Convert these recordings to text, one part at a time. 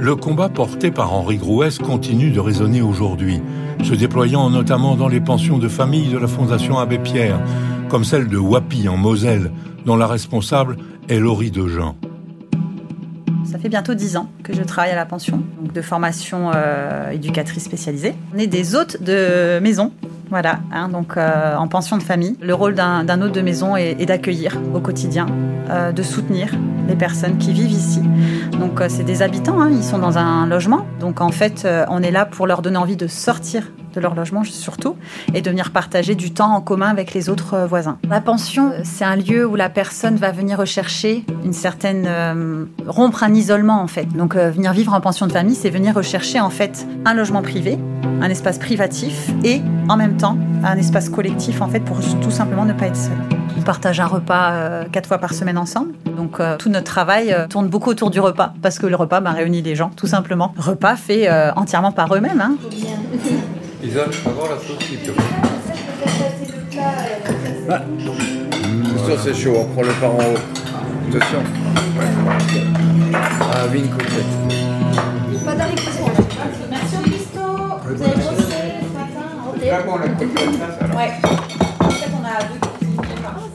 Le combat porté par Henri Grouès continue de résonner aujourd'hui, se déployant notamment dans les pensions de famille de la Fondation Abbé Pierre, comme celle de Wapi en Moselle, dont la responsable est Laurie Dejean. Ça fait bientôt dix ans que je travaille à la pension, donc de formation euh, éducatrice spécialisée. On est des hôtes de maison, voilà, hein, donc euh, en pension de famille. Le rôle d'un hôte de maison est, d'accueillir au quotidien, euh, de soutenir les personnes qui vivent ici. Donc c'est des habitants, hein, ils sont dans un logement, donc en fait on est là pour leur donner envie de sortir de leur logement surtout, et de venir partager du temps en commun avec les autres euh, voisins. La pension, c'est un lieu où la personne va venir rechercher une certaine euh, rompre un isolement en fait. Donc euh, venir vivre en pension de famille, c'est venir rechercher en fait un logement privé, un espace privatif et en même temps un espace collectif en fait pour tout simplement ne pas être seul. On partage un repas quatre fois par semaine ensemble. Donc tout notre travail tourne beaucoup autour du repas parce que le repas bah, réunit les gens tout simplement. Repas fait entièrement par eux-mêmes. Hein. Isa, je peux avoir la sauce s'il te plaît. Ah. Attention, c'est chaud, on prend le par en haut. Attention. Ah, Vin côté. Pas Merci au pisto. Vous avez bossé ce matin Ok. Là, bon, on a côté ça, alors. Ouais. En fait, on a deux.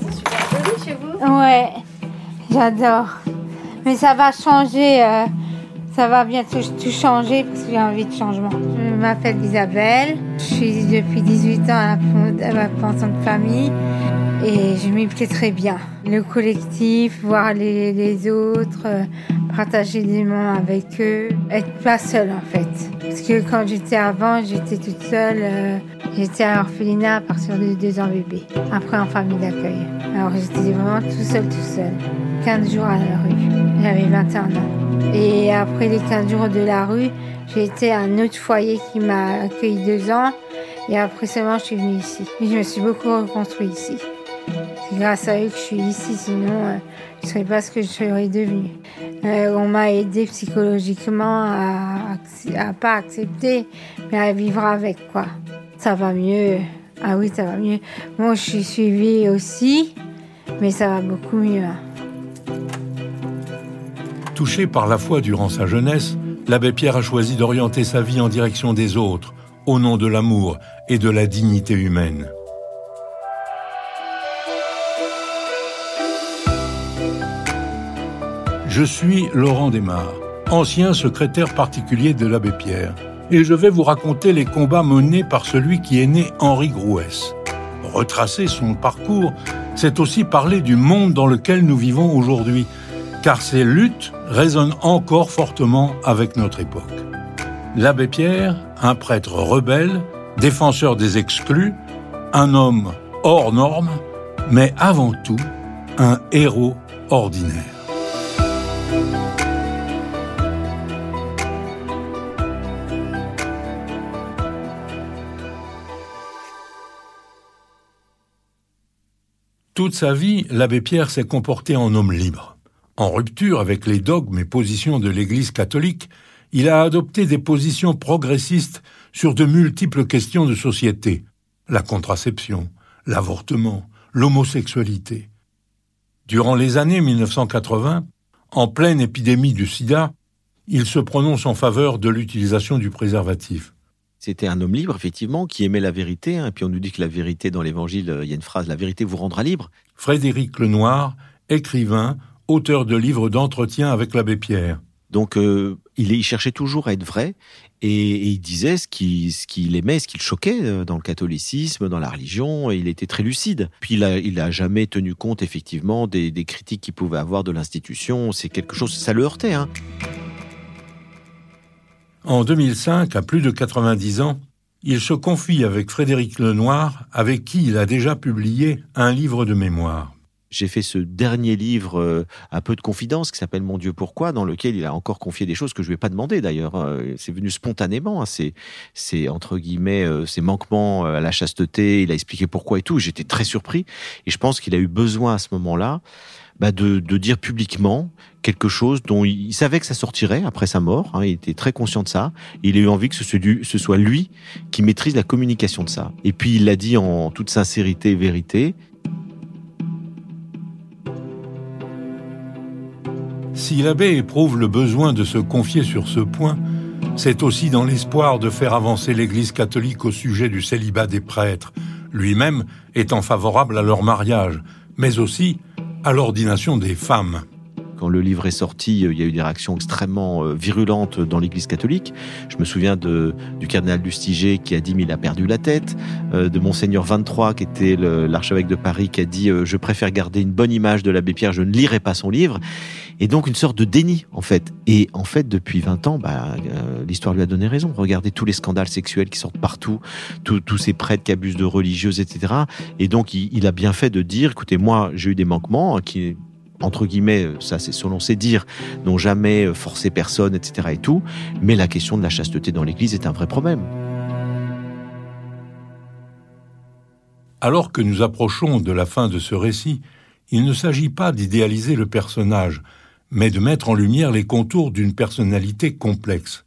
C'est super joli chez vous. Ouais, j'adore. Mais ça va changer. Euh ça va bientôt tout changer parce que j'ai envie de changement. Je m'appelle Isabelle, je suis depuis 18 ans à la pension de famille et je m'y plais très bien. Le collectif, voir les, autres, euh, partager des moments avec eux, être pas seule en fait. Parce que quand j'étais avant, j'étais toute seule, euh, j'étais à l'orphelinat à partir de deux ans bébé, après en famille d'accueil. Alors j'étais vraiment tout seul, tout seul. 15 jours à la rue, j'avais 21 ans. Et après les 15 jours de la rue, j'ai été à un autre foyer qui m'a accueilli deux ans. Et après seulement, je suis venue ici. je me suis beaucoup reconstruit ici. C'est grâce à eux que je suis ici, sinon euh, je ne serais pas ce que je serais devenue. Euh, on m'a aidé psychologiquement à, à pas accepter, mais à vivre avec quoi. Ça va mieux. Ah oui, ça va mieux. Moi, je suis suivie aussi, mais ça va beaucoup mieux. Touché par la foi durant sa jeunesse, l'abbé Pierre a choisi d'orienter sa vie en direction des autres, au nom de l'amour et de la dignité humaine. Je suis Laurent Desmar, ancien secrétaire particulier de l'abbé Pierre, et je vais vous raconter les combats menés par celui qui est né Henri Grouès. Retracer son parcours, c'est aussi parler du monde dans lequel nous vivons aujourd'hui, car ces luttes résonnent encore fortement avec notre époque. L'abbé Pierre, un prêtre rebelle, défenseur des exclus, un homme hors norme, mais avant tout un héros ordinaire. Toute sa vie, l'abbé Pierre s'est comporté en homme libre. En rupture avec les dogmes et positions de l'Église catholique, il a adopté des positions progressistes sur de multiples questions de société, la contraception, l'avortement, l'homosexualité. Durant les années 1980, en pleine épidémie du sida, il se prononce en faveur de l'utilisation du préservatif. C'était un homme libre, effectivement, qui aimait la vérité. Et hein. puis on nous dit que la vérité, dans l'Évangile, il y a une phrase, la vérité vous rendra libre. Frédéric Lenoir, écrivain, auteur de livres d'entretien avec l'abbé Pierre. Donc euh, il, cherchait toujours à être vrai et, il disait ce qu'il ce aimait, ce qu'il choquait euh, dans le catholicisme, dans la religion, et il était très lucide. Puis il a, il a jamais tenu compte effectivement des, critiques qu'il pouvait avoir de l'institution. C'est quelque chose, ça le heurtait. Hein. En 2005, à plus de 90 ans, il se confie avec Frédéric Lenoir, avec qui il a déjà publié un livre de mémoire j'ai fait ce dernier livre euh, un peu de confidence qui s'appelle Mon Dieu pourquoi, dans lequel il a encore confié des choses que je lui ai pas demandé d'ailleurs. Hein. C'est venu spontanément. Hein. C'est, c'est entre guillemets euh, ses manquements euh, à la chasteté. Il a expliqué pourquoi et tout. J'étais très surpris et je pense qu'il a eu besoin à ce moment-là. Bah de, de, dire publiquement quelque chose dont il, savait que ça sortirait après sa mort. Hein, il était très conscient de ça. Il a eu envie que ce, ce soit lui qui maîtrise la communication de ça. Et puis il l'a dit en toute sincérité et vérité. Si l'abbé éprouve le besoin de se confier sur ce point, c'est aussi dans l'espoir de faire avancer l'Église catholique au sujet du célibat des prêtres, lui-même étant favorable à leur mariage, mais aussi à l'ordination des femmes. Quand le livre est sorti, euh, il y a eu des réactions extrêmement euh, virulentes dans l'Église catholique. Je me souviens de, du cardinal Lustiger qui a dit mais il a perdu la tête, euh, de monseigneur 23 qui était l'archevêque de Paris qui a dit je préfère garder une bonne image de l'abbé Pierre, je ne lirai pas son livre. Et donc une sorte de déni en fait. Et en fait depuis 20 ans, bah, l'histoire lui a donné raison. Regardez tous les scandales sexuels qui sortent partout, tous ces prêtres qui abusent de religieuses, etc. Et donc il, il a bien fait de dire écoutez moi j'ai eu des manquements qui entre guillemets, ça c'est selon ses dires, n'ont jamais forcé personne, etc. et tout. Mais la question de la chasteté dans l'Église est un vrai problème. Alors que nous approchons de la fin de ce récit, il ne s'agit pas d'idéaliser le personnage, mais de mettre en lumière les contours d'une personnalité complexe,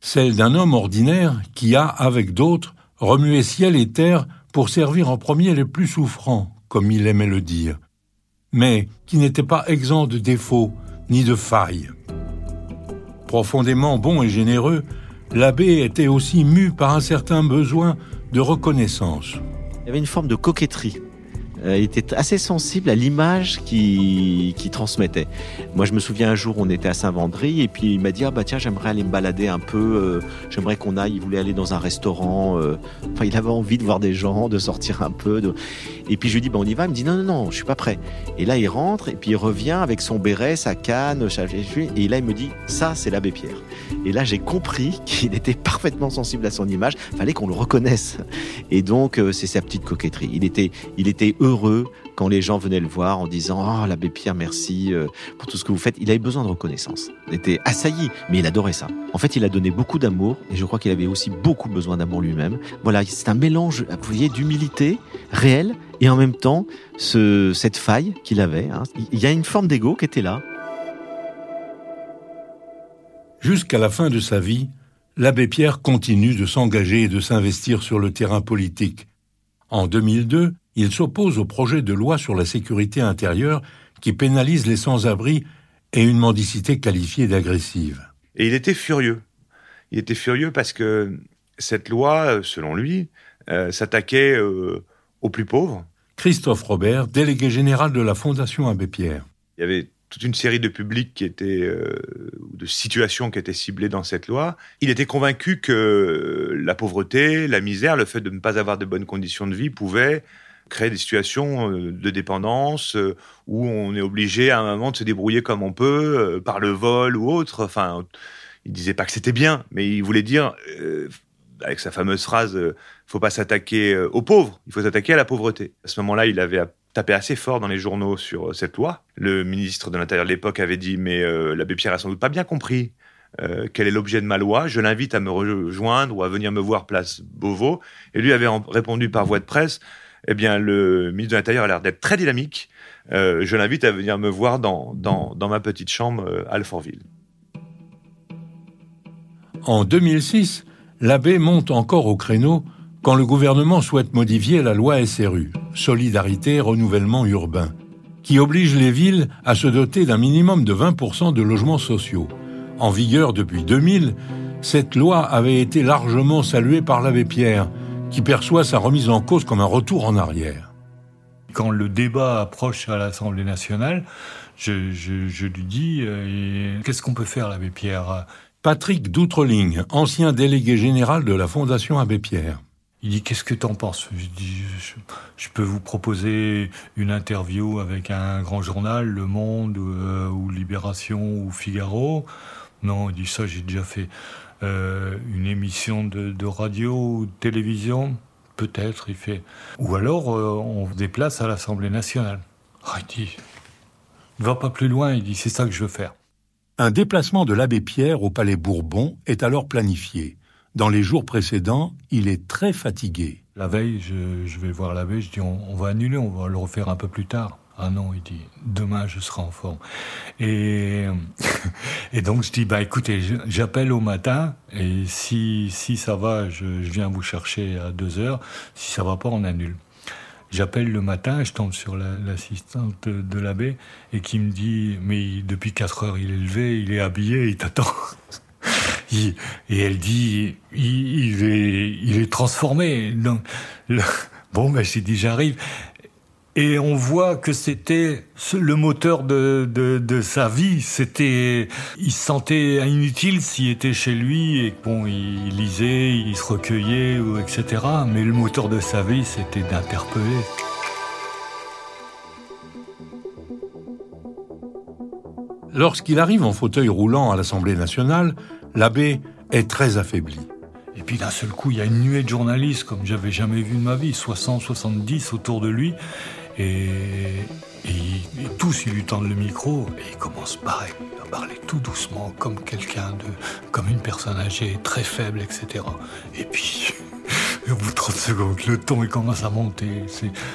celle d'un homme ordinaire qui a, avec d'autres, remué ciel et terre pour servir en premier les plus souffrants, comme il aimait le dire mais qui n'était pas exempt de défauts ni de failles. Profondément bon et généreux, l'abbé était aussi mu par un certain besoin de reconnaissance. Il y avait une forme de coquetterie il était assez sensible à l'image qu'il qui transmettait. Moi, je me souviens un jour, on était à Saint-Vendry et puis il m'a dit ah bah tiens, j'aimerais aller me balader un peu. Euh, j'aimerais qu'on aille. Il voulait aller dans un restaurant. Euh, enfin, il avait envie de voir des gens, de sortir un peu. Et puis je lui dis bah on y va? Il me dit non non non, je suis pas prêt. Et là, il rentre et puis il revient avec son béret, sa canne, et là il me dit ça c'est l'abbé Pierre. Et là, j'ai compris qu'il était parfaitement sensible à son image. Fallait qu'on le reconnaisse. Et donc c'est sa petite coquetterie. Il était il était heureux heureux quand les gens venaient le voir en disant Oh, l'abbé Pierre, merci euh, pour tout ce que vous faites. Il avait besoin de reconnaissance. Il était assailli, mais il adorait ça. En fait, il a donné beaucoup d'amour et je crois qu'il avait aussi beaucoup besoin d'amour lui-même. Voilà, c'est un mélange, vous voyez, d'humilité réelle et en même temps ce, cette faille qu'il avait. Hein. Il y a une forme d'ego qui était là. Jusqu'à la fin de sa vie, l'abbé Pierre continue de s'engager et de s'investir sur le terrain politique. En 2002, il s'oppose au projet de loi sur la sécurité intérieure qui pénalise les sans-abri et une mendicité qualifiée d'agressive. Et il était furieux. Il était furieux parce que cette loi, selon lui, euh, s'attaquait euh, aux plus pauvres. Christophe Robert, délégué général de la Fondation Abbé Pierre. Il y avait toute une série de publics qui étaient, euh, de situations qui étaient ciblées dans cette loi. Il était convaincu que la pauvreté, la misère, le fait de ne pas avoir de bonnes conditions de vie pouvait créer des situations euh, de dépendance euh, où on est obligé à un moment de se débrouiller comme on peut euh, par le vol ou autre. Enfin, il disait pas que c'était bien, mais il voulait dire avec sa fameuse phrase il faut pas s'attaquer aux pauvres, il faut s'attaquer à la pauvreté. À ce moment-là, il avait tapé assez fort dans les journaux sur cette loi. Le ministre de l'Intérieur de l'époque avait dit mais l'abbé Pierre a sans doute pas bien compris quel est l'objet de ma loi. Je l'invite à me rejoindre ou à venir me voir place Beauvau. Et lui avait répondu par voie de presse eh bien, le ministre de l'Intérieur a l'air d'être très dynamique. Euh, je l'invite à venir me voir dans, dans, ma petite chambre euh, à Alfortville. En 2006, l'abbé monte encore au créneau quand le gouvernement souhaite modifier la loi SRU, Solidarité Renouvellement Urbain, qui oblige les villes à se doter d'un minimum de 20% de logements sociaux. En vigueur depuis 2000, cette loi avait été largement saluée par l'abbé Pierre, qui perçoit sa remise en cause comme un retour en arrière. Quand le débat approche à l'Assemblée nationale, je, lui dis euh, qu'est-ce qu'on peut faire, l'abbé Pierre? Patrick Doutreling, ancien délégué général de la Fondation Abbé Pierre. Il dit qu'est-ce que t'en penses? Je dis je, peux vous proposer une interview avec un grand journal, Le Monde euh, ou Libération ou Figaro? Non, il dit ça j'ai déjà fait. Euh, une émission de, radio ou de télévision, peut-être, il fait. Ou alors, euh, on se déplace à l'Assemblée nationale. Ah, il dit, ne va pas plus loin, il dit, c'est ça que je veux faire. Un déplacement de l'abbé Pierre au Palais Bourbon est alors planifié. Dans les jours précédents, il est très fatigué. La veille, je, vais voir l'abbé, je dis, on va annuler, on va le refaire un peu plus tard. Ah non, il dit, demain je serai en forme. Et, et donc je dis, bah écoutez, j'appelle au matin et si, si ça va, je, viens vous chercher à deux heures. Si ça va pas, on annule. J'appelle le matin, je tombe sur l'assistante de, l'abbé et qui me dit Mais depuis 4 heures, il est levé, il est habillé, il t'attend. et elle dit il, est, il est transformé. Donc, bon, ben, j'ai dit J'arrive. Et on voit que c'était le moteur de, de, sa vie. C'était, il se sentait inutile s'il était chez lui et bon, il lisait, il se recueillait, etc. Mais le moteur de sa vie, c'était d'interpeller. Lorsqu'il arrive en fauteuil roulant à l'Assemblée nationale, l'abbé est très affaibli. Et puis d'un seul coup, il y a une nuée de journalistes comme j'avais jamais vu de ma vie, 60, 70 autour de lui. Et, tous, ils lui tendent le micro et il commence à parler tout doucement, comme quelqu'un de, comme une personne âgée, très faible, etc. Et puis, au bout de 30 secondes, le ton commence à monter.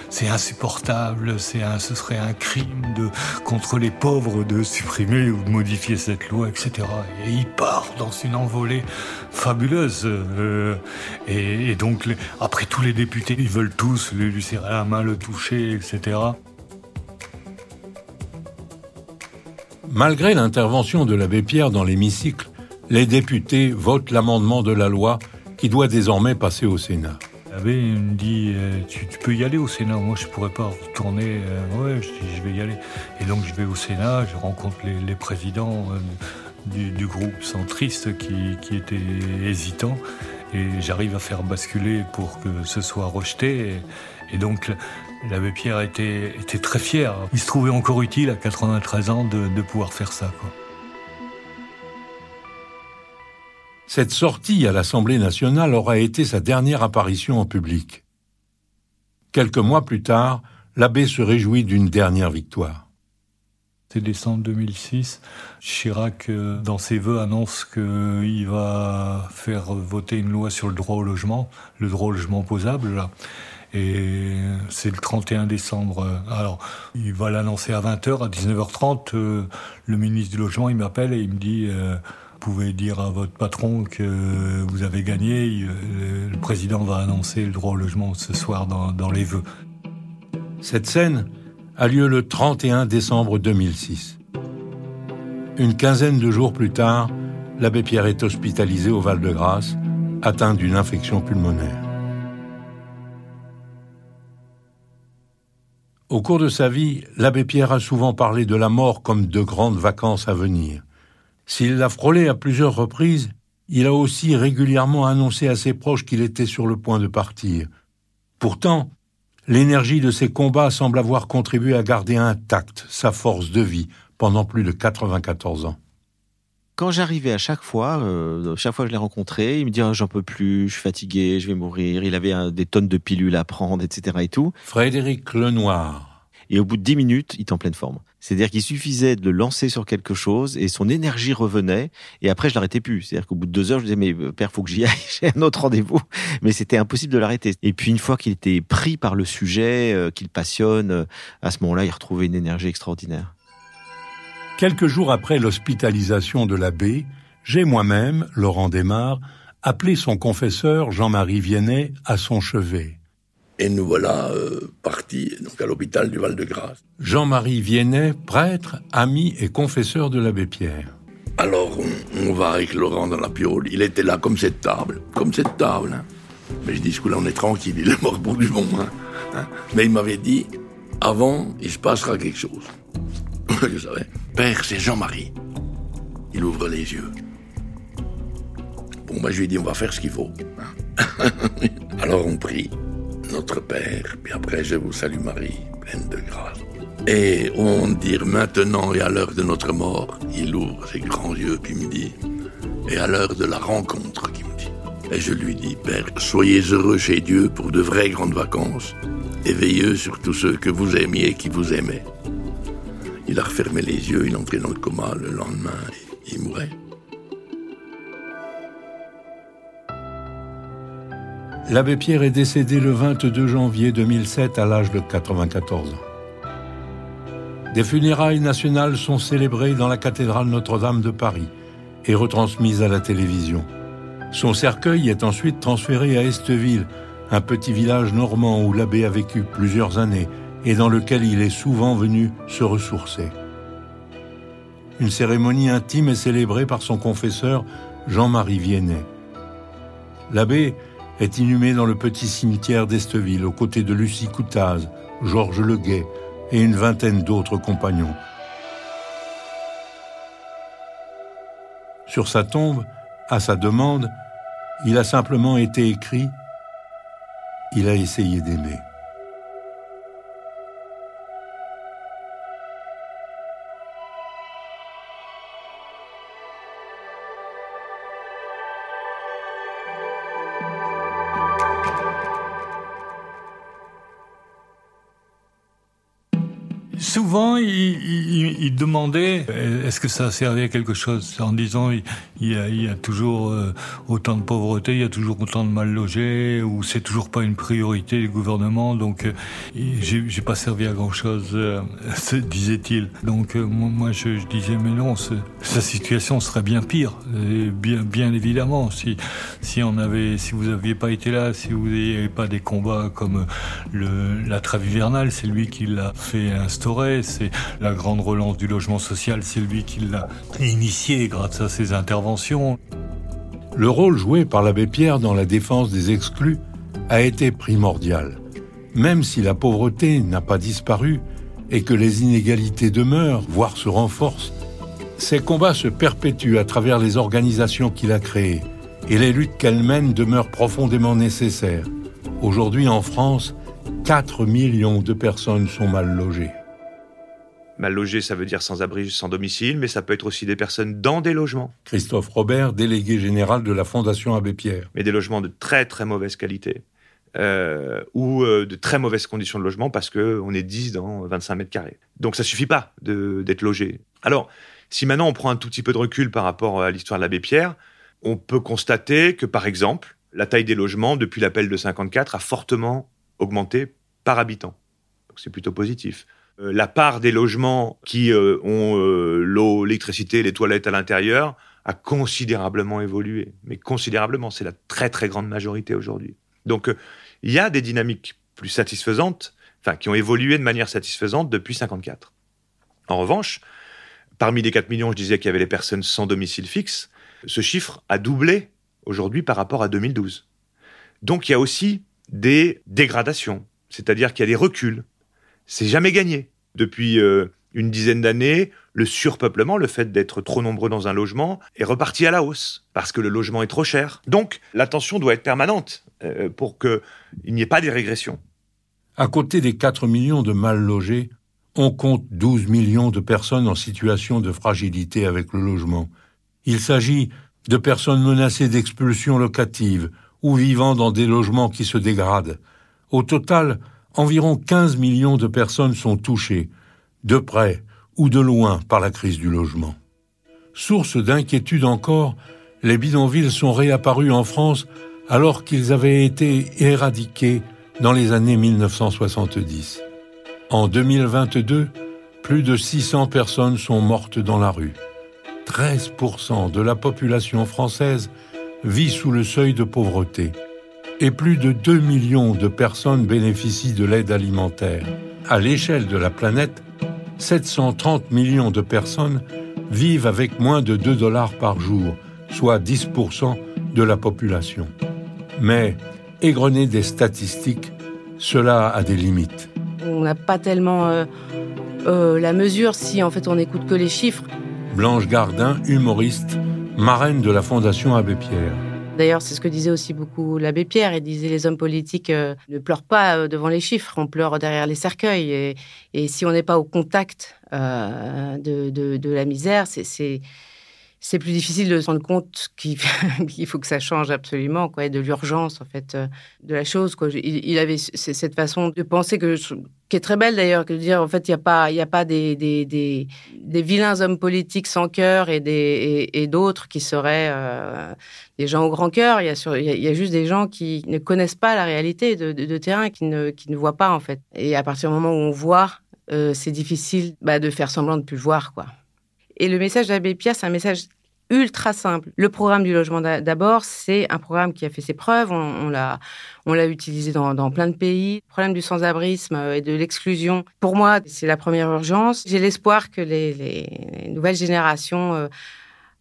C'est insupportable. Un, ce serait un crime de, contre les pauvres de supprimer ou de modifier cette loi, etc. Et il part dans une envolée fabuleuse. Euh, et, donc, après tous les députés, ils veulent tous lui serrer la main, le toucher, etc. Malgré l'intervention de l'abbé Pierre dans l'hémicycle, les députés votent l'amendement de la loi qui doit désormais passer au Sénat. L'abbé me dit euh, tu, peux y aller au Sénat. Moi, je pourrais pas retourner. Euh, je vais y aller. Et donc, je vais au Sénat. Je rencontre les, présidents euh, du, groupe centriste qui, étaient hésitants. Et j'arrive à faire basculer pour que ce soit rejeté. Et, donc, l'abbé Pierre était, très fier. Il se trouvait encore utile à 93 ans de, pouvoir faire ça. Cette sortie à l'Assemblée nationale aura été sa dernière apparition en public. Quelques mois plus tard, l'abbé se réjouit d'une dernière victoire. C'est décembre 2006. Chirac, euh, dans ses vœux, annonce qu'il va faire voter une loi sur le droit au logement, le droit au logement posable. Et c'est le 31 décembre. Alors, il va l'annoncer à 20h, à 19h30. Euh, le ministre du Logement, il m'appelle et il me dit euh, pouvez dire à votre patron que vous avez gagné. Euh, le président va annoncer le droit au logement ce soir dans, les vœux. Cette scène a lieu le 31 décembre 2006. Une quinzaine de jours plus tard, l'abbé Pierre est hospitalisé au Val-de-Grâce, atteint d'une infection pulmonaire. Au cours de sa vie, l'abbé Pierre a souvent parlé de la mort comme de grandes vacances à venir. S'il l'a frôlé à plusieurs reprises, il a aussi régulièrement annoncé à ses proches qu'il était sur le point de partir. Pourtant, l'énergie de ses combats semble avoir contribué à garder intacte sa force de vie pendant plus de 94 ans. Quand j'arrivais à chaque fois, euh, chaque fois que je l'ai rencontré, il me dit oh, j'en peux plus, je suis fatigué, je vais mourir. Il avait des tonnes de pilules à prendre, etc. et tout. Frédéric Lenoir. Et au bout de dix minutes, il est en pleine forme. C'est-à-dire qu'il suffisait de le lancer sur quelque chose et son énergie revenait. Et après, je l'arrêtais plus. C'est-à-dire qu'au bout de deux heures, je disais, mais euh, père, faut que j'y aille, j'ai un autre rendez-vous. Mais c'était impossible de l'arrêter. Et puis, une fois qu'il était pris par le sujet, euh, qu'il passionne, euh, à ce moment-là, il retrouvait une énergie extraordinaire. Quelques jours après l'hospitalisation de l'abbé, j'ai moi-même, Laurent Desmar, appelé son confesseur Jean-Marie Viennet à son chevet. Et nous voilà euh, partis donc à l'hôpital du Val-de-Grâce. Jean-Marie Viennet, prêtre, ami et confesseur de l'abbé Pierre. Alors on, va avec Laurent dans la piole. Il était là comme cette table, comme cette table. Hein. Mais je dis, ce coup-là, on est tranquille, il est mort pour du bon. Hein. Hein. Mais il m'avait dit, avant, il se passera quelque chose. je savais. Père, c'est Jean-Marie. Il ouvre les yeux. Bon, ben, je lui ai dit, on va faire ce qu'il faut. Alors on prie notre Père, puis après je vous salue Marie, pleine de grâce. Et de dire maintenant et à l'heure de notre mort, il ouvre ses grands yeux puis me dit, et à l'heure de la rencontre, qui me dit. Et je lui dis, Père, soyez heureux chez Dieu pour de vraies grandes vacances, et sur tous ceux que vous aimiez et qui vous aimaient. Il a refermé les yeux, il entrait dans le coma le lendemain et il mourait. L'abbé Pierre est décédé le 22 janvier 2007 à l'âge de 94 ans. Des funérailles nationales sont célébrées dans la cathédrale Notre-Dame de Paris et retransmises à la télévision. Son cercueil est ensuite transféré à Esteville, un petit village normand où l'abbé a vécu plusieurs années et dans lequel il est souvent venu se ressourcer. Une cérémonie intime est célébrée par son confesseur Jean-Marie Viennet. L'abbé est inhumé dans le petit cimetière d'Esteville aux côtés de Lucie Coutaz, Georges Leguet et une vingtaine d'autres compagnons. Sur sa tombe, à sa demande, il a simplement été écrit ⁇ Il a essayé d'aimer ⁇ souvent, il, demandait est-ce que ça servait à quelque chose? En disant il, y, a, toujours euh, autant de pauvreté, il y a toujours autant de mal logés, ou c'est toujours pas une priorité du gouvernement, donc euh, j'ai pas servi à grand chose, euh, disait-il. Donc moi, je, disais mais non, sa situation serait bien pire, bien, bien évidemment, si si on avait, si vous aviez pas été là, si vous n'aviez pas des combats comme la trêve hivernale, c'est lui qui l'a fait instaurer c'est la grande relance du logement social, c'est lui qui l'a initié grâce à ses interventions. Le rôle joué par l'abbé Pierre dans la défense des exclus a été primordial. Même si la pauvreté n'a pas disparu et que les inégalités demeurent, voire se renforcent, ces combats se perpétuent à travers les organisations qu'il a créées et les luttes qu'elle mène demeurent profondément nécessaires. Aujourd'hui en France, 4 millions de personnes sont mal logées. Mal logé, ça veut dire sans abri, sans domicile, mais ça peut être aussi des personnes dans des logements. Christophe Robert, délégué général de la Fondation Abbé Pierre. Mais des logements de très très mauvaise qualité. Euh, ou euh, de très mauvaises conditions de logement parce qu'on est 10 dans 25 mètres carrés. Donc ça suffit pas d'être logé. Alors, si maintenant on prend un tout petit peu de recul par rapport à l'histoire de l'abbé Pierre, on peut constater que, par exemple, la taille des logements, depuis l'appel de 54, a fortement augmenté par habitant. Donc c'est plutôt positif. Euh, la part des logements qui euh, ont euh, l'eau, l'électricité, les toilettes à l'intérieur a considérablement évolué. Mais considérablement, c'est la très très grande majorité aujourd'hui. Donc il y a des dynamiques plus satisfaisantes, enfin qui ont évolué de manière satisfaisante depuis 54. En revanche, parmi les 4 millions, je disais qu'il y avait les personnes sans domicile fixe. Ce chiffre a doublé aujourd'hui par rapport à 2012. Donc il y a aussi des dégradations, c'est-à-dire qu'il y a des reculs c'est jamais gagné. Depuis euh, une dizaine d'années, le surpeuplement, le fait d'être trop nombreux dans un logement, est reparti à la hausse, parce que le logement est trop cher. Donc, l'attention doit être permanente euh, pour qu'il n'y ait pas de régressions. À côté des 4 millions de mal logés, on compte 12 millions de personnes en situation de fragilité avec le logement. Il s'agit de personnes menacées d'expulsion locative ou vivant dans des logements qui se dégradent. Au total, environ 15 millions de personnes sont touchées, de près ou de loin, par la crise du logement. Source d'inquiétude encore, les bidonvilles sont réapparus en France alors qu'ils avaient été éradiqués dans les années 1970. En 2022, plus de 600 personnes sont mortes dans la rue. 13% de la population française vit sous le seuil de pauvreté et plus de 2 millions de personnes bénéficient de l'aide alimentaire. À l'échelle de la planète, 730 millions de personnes vivent avec moins de 2 dollars par jour, soit 10% de la population. Mais, égrener des statistiques, cela a des limites. On n'a pas tellement euh, euh, la mesure si en fait on n'écoute que les chiffres. Blanche Gardin, humoriste, marraine de la Fondation Abbé Pierre. D'ailleurs, c'est ce que disait aussi beaucoup l'abbé Pierre. Il disait les hommes politiques euh, ne pleurent pas euh, devant les chiffres, on pleure derrière les cercueils. Et, si on n'est pas au contact euh, de, la misère, c'est c'est plus difficile de se rendre compte qu'il faut que ça change absolument, quoi, de l'urgence en fait euh, de la chose. Quoi. Il, avait cette façon de penser que qui est très belle d'ailleurs, que de dire en fait il n'y a pas il a pas des, des, des, vilains hommes politiques sans cœur et des et, d'autres qui seraient euh, des gens au grand cœur. Il y, a il, y a, juste des gens qui ne connaissent pas la réalité de, terrain, qui ne qui ne voient pas en fait. Et à partir du moment où on voit, euh, c'est difficile bah, de faire semblant de plus le voir quoi. Et le message d'Abbé Pierre, c'est un message ultra simple. Le programme du logement d'abord, c'est un programme qui a fait ses preuves. On, l'a, on l'a utilisé dans, plein de pays. Le problème du sans-abrisme et de l'exclusion, pour moi, c'est la première urgence. J'ai l'espoir que les, nouvelles générations euh,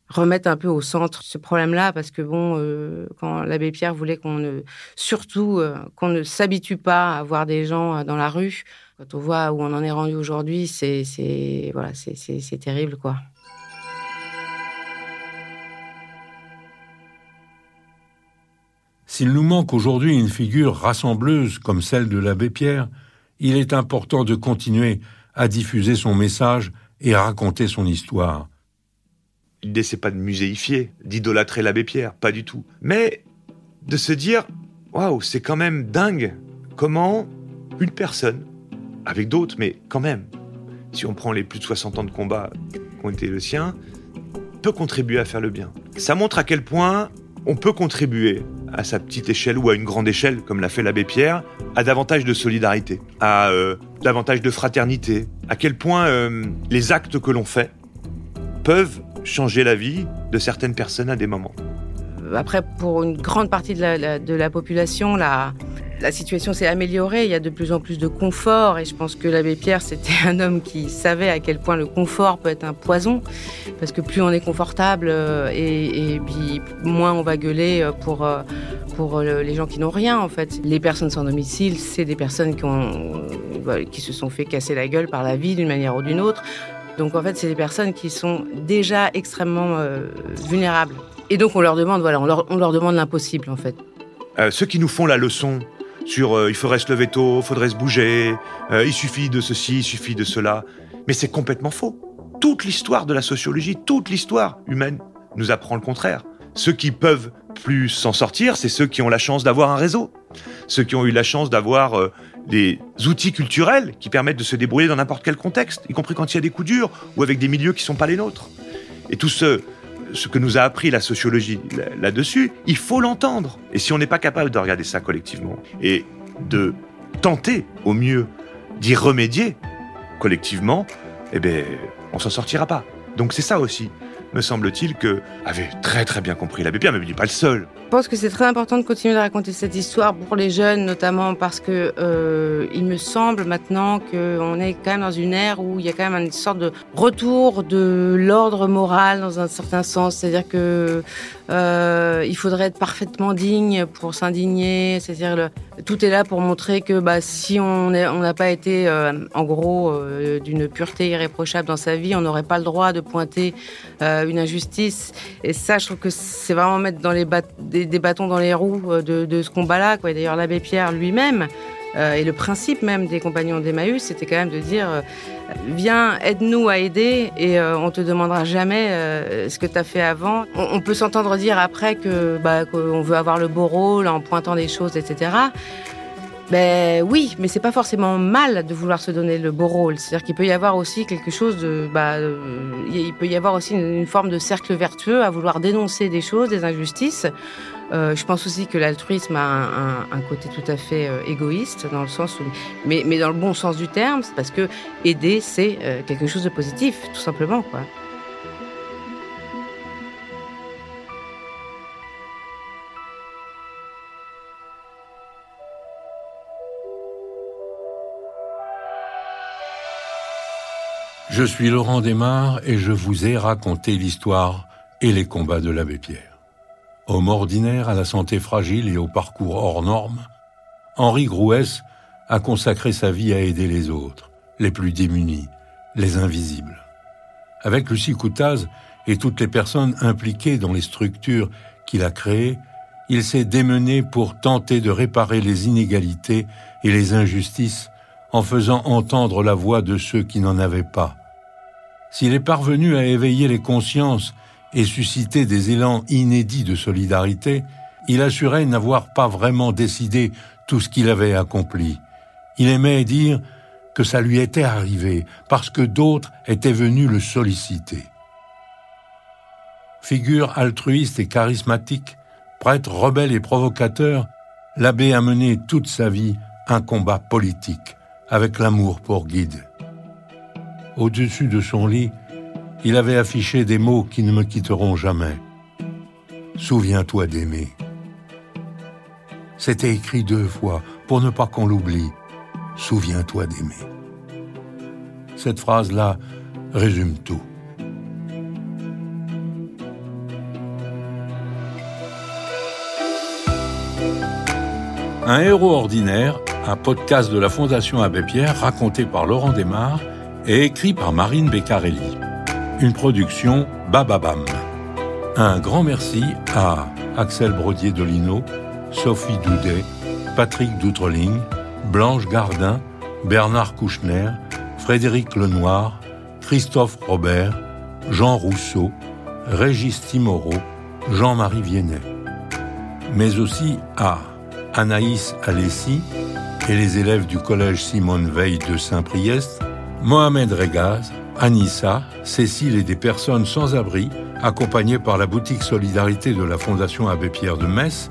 remettent un peu au centre ce problème-là, parce que bon, euh, quand l'abbé Pierre voulait qu'on ne, surtout, euh, qu'on ne s'habitue pas à voir des gens dans la rue, quand on voit où on en est rendu aujourd'hui, c'est, c'est voilà, c'est, c'est terrible, quoi. S'il nous manque aujourd'hui une figure rassembleuse comme celle de l'abbé Pierre, il est important de continuer à diffuser son message et à raconter son histoire. L'idée, c'est pas de muséifier, d'idolâtrer l'abbé Pierre, pas du tout. Mais de se dire, waouh, c'est quand même dingue comment une personne, avec d'autres, mais quand même, si on prend les plus de 60 ans de combat qui ont été le sien, peut contribuer à faire le bien. Ça montre à quel point on peut contribuer à sa petite échelle ou à une grande échelle, comme l'a fait l'abbé Pierre, à davantage de solidarité, à euh, davantage de fraternité, à quel point euh, les actes que l'on fait peuvent changer la vie de certaines personnes à des moments. Après, pour une grande partie de la, de la population, la, la situation s'est améliorée, il y a de plus en plus de confort et je pense que l'abbé Pierre, c'était un homme qui savait à quel point le confort peut être un poison parce que plus on est confortable euh, et, moins on va gueuler euh, pour, euh, pour les gens qui n'ont rien en fait. Les personnes sans domicile, c'est des personnes qui, ont, qui se sont fait casser la gueule par la vie d'une manière ou d'une autre. Donc en fait, c'est des personnes qui sont déjà extrêmement vulnérables. Et donc on leur demande, voilà, on leur, on leur demande l'impossible en fait. ceux qui nous font la leçon sur euh, il faudrait se lever tôt, il faudrait se bouger, euh, il suffit de ceci, il suffit de cela. Mais c'est complètement faux. Toute l'histoire de la sociologie, toute l'histoire humaine nous apprend le contraire. Ceux qui peuvent plus s'en sortir, c'est ceux qui ont la chance d'avoir un réseau, ceux qui ont eu la chance d'avoir euh, des outils culturels qui permettent de se débrouiller dans n'importe quel contexte, y compris quand il y a des coups durs ou avec des milieux qui ne sont pas les nôtres. Et tous ceux ce que nous a appris la sociologie là-dessus, il faut l'entendre. Et si on n'est pas capable de regarder ça collectivement et de tenter au mieux d'y remédier collectivement, eh bien, on s'en sortira pas. Donc c'est ça aussi, me semble-t-il, que avait très très bien compris l'abbé Pierre, mais il n'est pas le seul. Pense que c'est très important de continuer de raconter cette histoire pour les jeunes, notamment parce que euh, il me semble maintenant qu'on est quand même dans une ère où il y a quand même une sorte de retour de l'ordre moral dans un certain sens, c'est-à-dire que euh, il faudrait être parfaitement digne pour s'indigner, c'est-à-dire tout est là pour montrer que bah, si on n'a pas été euh, en gros d'une pureté irréprochable dans sa vie, on n'aurait pas le droit de pointer une injustice. Et ça, je trouve que c'est vraiment mettre dans les des, des, bâtons dans les roues de, de ce combat-là. D'ailleurs, l'abbé Pierre lui-même euh, et le principe même des compagnons d'Emmaüs, c'était quand même de dire euh, viens, aide-nous à aider et euh, on te demandera jamais ce que tu as fait avant. On, peut s'entendre dire après que bah, qu'on veut avoir le beau rôle en pointant des choses, etc. Ben oui, mais c'est pas forcément mal de vouloir se donner le beau rôle. C'est-à-dire qu'il peut y avoir aussi quelque chose de, bah, il peut y avoir aussi une, forme de cercle vertueux à vouloir dénoncer des choses, des injustices. Euh, je pense aussi que l'altruisme a un, côté tout à fait euh, égoïste dans le sens mais, dans le bon sens du terme, parce que aider c'est euh, quelque chose de positif, tout simplement. Je suis Laurent Desmar et je vous ai raconté l'histoire et les combats de l'abbé Pierre. Homme ordinaire à la santé fragile et au parcours hors norme, Henri Grouès a consacré sa vie à aider les autres, les plus démunis, les invisibles. Avec Lucie Coutaz et toutes les personnes impliquées dans les structures qu'il a créées, il s'est démené pour tenter de réparer les inégalités et les injustices en faisant entendre la voix de ceux qui n'en avaient pas s'il est parvenu à éveiller les consciences et susciter des élans inédits de solidarité, il assurait n'avoir pas vraiment décidé tout ce qu'il avait accompli. Il aimait dire que ça lui était arrivé parce que d'autres étaient venus le solliciter. Figure altruiste et charismatique, prêtre rebelle et provocateur, l'abbé a mené toute sa vie un combat politique avec l'amour pour guide. Au-dessus de son lit, il avait affiché des mots qui ne me quitteront jamais. Souviens-toi d'aimer. C'était écrit deux fois pour ne pas qu'on l'oublie. Souviens-toi d'aimer. Cette phrase-là résume tout. Un héros ordinaire, un podcast de la Fondation Abbé Pierre raconté par Laurent Desmar et écrit par Marine Beccarelli. Une production Bababam. Un grand merci à Axel Brodier-Dolino, Sophie Doudet, Patrick Doutreling, Blanche Gardin, Bernard Kouchner, Frédéric Lenoir, Christophe Robert, Jean Rousseau, Régis Timorot, Jean-Marie Viennet. Mais aussi à Anaïs Alessi et les élèves du collège Simone Veil de Saint-Priest, Mohamed Regaz, Anissa, Cécile et des personnes sans abri, accompagnées par la boutique Solidarité de la Fondation Abbé Pierre de Metz,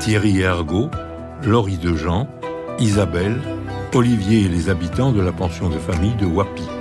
Thierry Ergot, Laurie Dejean, Isabelle, Olivier et les habitants de la pension de famille de Wapi.